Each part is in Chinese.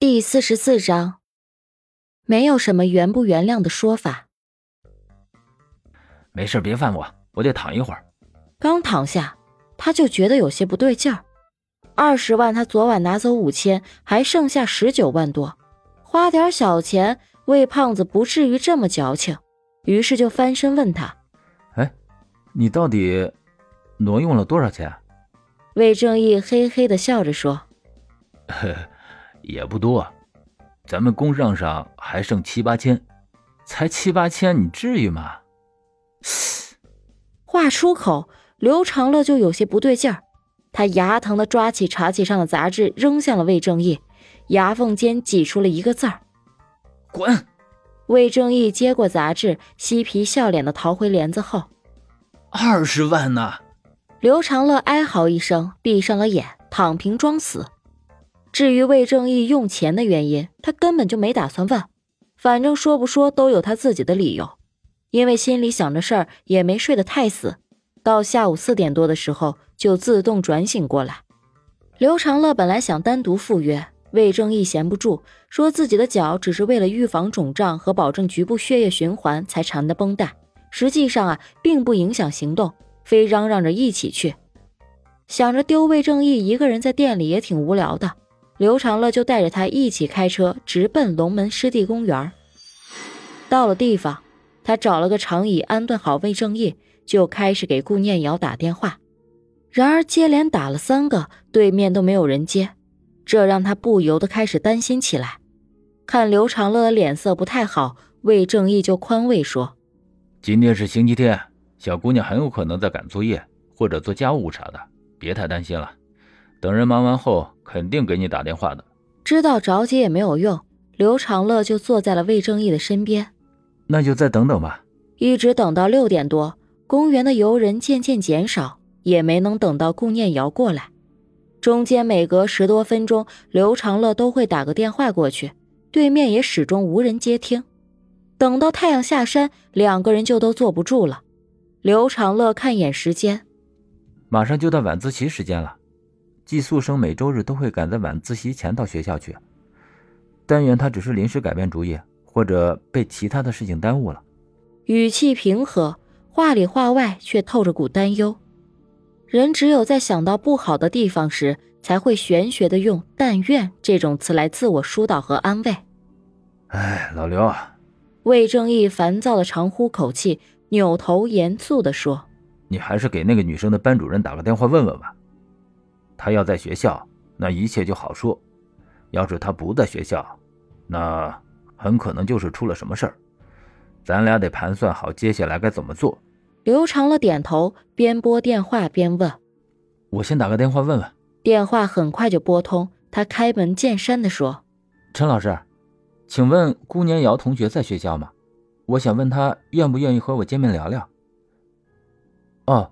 第四十四章，没有什么原不原谅的说法。没事，别烦我，我得躺一会儿。刚躺下，他就觉得有些不对劲儿。二十万，他昨晚拿走五千，还剩下十九万多，花点小钱，魏胖子不至于这么矫情。于是就翻身问他：“哎，你到底挪用了多少钱？”魏正义嘿嘿的笑着说：“呵。”也不多，咱们公账上还剩七八千，才七八千，你至于吗？话出口，刘长乐就有些不对劲儿，他牙疼的抓起茶几上的杂志，扔向了魏正义，牙缝间挤出了一个字儿：“滚！”魏正义接过杂志，嬉皮笑脸的逃回帘子后。二十万呢？刘长乐哀嚎一声，闭上了眼，躺平装死。至于魏正义用钱的原因，他根本就没打算问，反正说不说都有他自己的理由。因为心里想着事儿，也没睡得太死，到下午四点多的时候就自动转醒过来。刘长乐本来想单独赴约，魏正义闲不住，说自己的脚只是为了预防肿胀和保证局部血液循环才缠的绷带，实际上啊并不影响行动，非嚷嚷着一起去。想着丢魏正义一个人在店里也挺无聊的。刘长乐就带着他一起开车，直奔龙门湿地公园。到了地方，他找了个长椅安顿好魏正义，就开始给顾念瑶打电话。然而接连打了三个，对面都没有人接，这让他不由得开始担心起来。看刘长乐的脸色不太好，魏正义就宽慰说：“今天是星期天，小姑娘很有可能在赶作业或者做家务啥的，别太担心了。”等人忙完后，肯定给你打电话的。知道着急也没有用，刘长乐就坐在了魏正义的身边。那就再等等吧。一直等到六点多，公园的游人渐渐减少，也没能等到顾念瑶过来。中间每隔十多分钟，刘长乐都会打个电话过去，对面也始终无人接听。等到太阳下山，两个人就都坐不住了。刘长乐看一眼时间，马上就到晚自习时间了。寄宿生每周日都会赶在晚自习前到学校去，但愿他只是临时改变主意，或者被其他的事情耽误了。语气平和，话里话外却透着股担忧。人只有在想到不好的地方时，才会玄学的用“但愿”这种词来自我疏导和安慰。哎，老刘，魏正义烦躁的长呼口气，扭头严肃的说：“你还是给那个女生的班主任打个电话问问吧。”他要在学校，那一切就好说；要是他不在学校，那很可能就是出了什么事儿。咱俩得盘算好接下来该怎么做。刘长乐点头，边拨电话边问：“我先打个电话问问。”电话很快就拨通，他开门见山地说：“陈老师，请问顾年瑶同学在学校吗？我想问他愿不愿意和我见面聊聊。”“哦，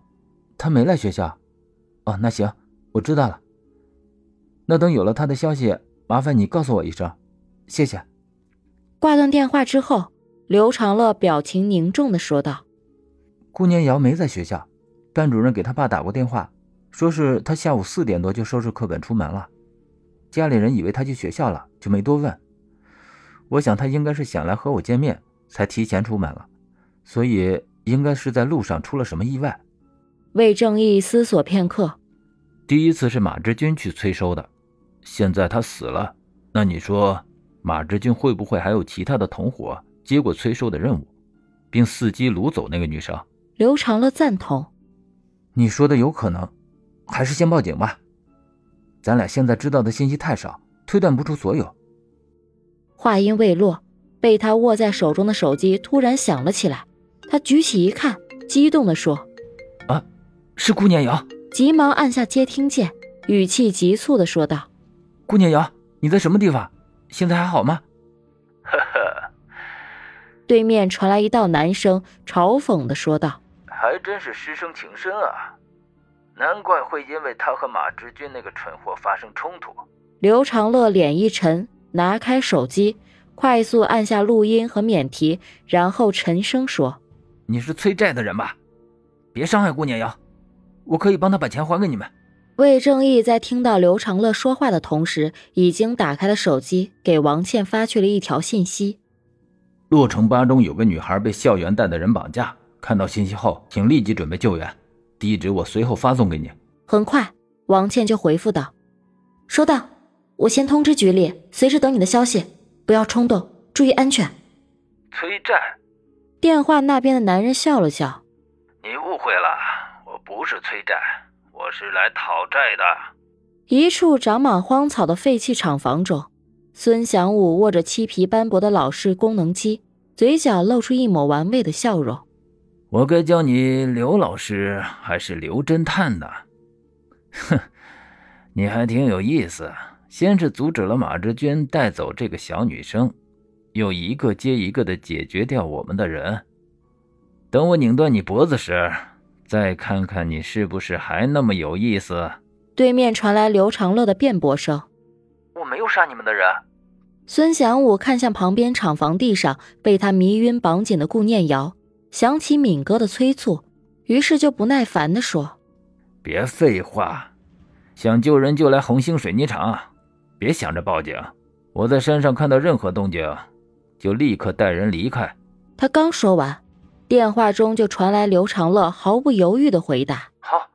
他没来学校。哦，那行。”我知道了，那等有了他的消息，麻烦你告诉我一声，谢谢。挂断电话之后，刘长乐表情凝重的说道：“顾念瑶没在学校，班主任给他爸打过电话，说是他下午四点多就收拾课本出门了。家里人以为他去学校了，就没多问。我想他应该是想来和我见面，才提前出门了，所以应该是在路上出了什么意外。”魏正义思索片刻。第一次是马志军去催收的，现在他死了，那你说马志军会不会还有其他的同伙接过催收的任务，并伺机掳走那个女生？刘长乐赞同。你说的有可能，还是先报警吧。咱俩现在知道的信息太少，推断不出所有。话音未落，被他握在手中的手机突然响了起来，他举起一看，激动地说：“啊，是顾念瑶。”急忙按下接听键，语气急促的说道：“顾念瑶，你在什么地方？现在还好吗？”呵呵。对面传来一道男声，嘲讽的说道：“还真是师生情深啊，难怪会因为他和马志军那个蠢货发生冲突。”刘长乐脸一沉，拿开手机，快速按下录音和免提，然后沉声说：“你是催债的人吧？别伤害顾念瑶。”我可以帮他把钱还给你们。魏正义在听到刘长乐说话的同时，已经打开了手机，给王倩发去了一条信息：洛城八中有个女孩被校园贷的人绑架，看到信息后，请立即准备救援。地址我随后发送给你。很快，王倩就回复道：“收到，我先通知局里，随时等你的消息，不要冲动，注意安全。”催债。电话那边的男人笑了笑：“你误会了，我不是催债。”我是来讨债的。一处长满荒草的废弃厂房中，孙祥武握着漆皮斑驳的老式功能机，嘴角露出一抹玩味的笑容。我该叫你刘老师还是刘侦探呢？哼，你还挺有意思。先是阻止了马志娟带走这个小女生，又一个接一个的解决掉我们的人。等我拧断你脖子时。再看看你是不是还那么有意思？对面传来刘长乐的辩驳声：“我没有杀你们的人。”孙祥武看向旁边厂房地上被他迷晕绑紧的顾念瑶，想起敏哥的催促，于是就不耐烦地说：“别废话，想救人就来红星水泥厂，别想着报警。我在山上看到任何动静，就立刻带人离开。”他刚说完。电话中就传来刘长乐毫不犹豫的回答：“好，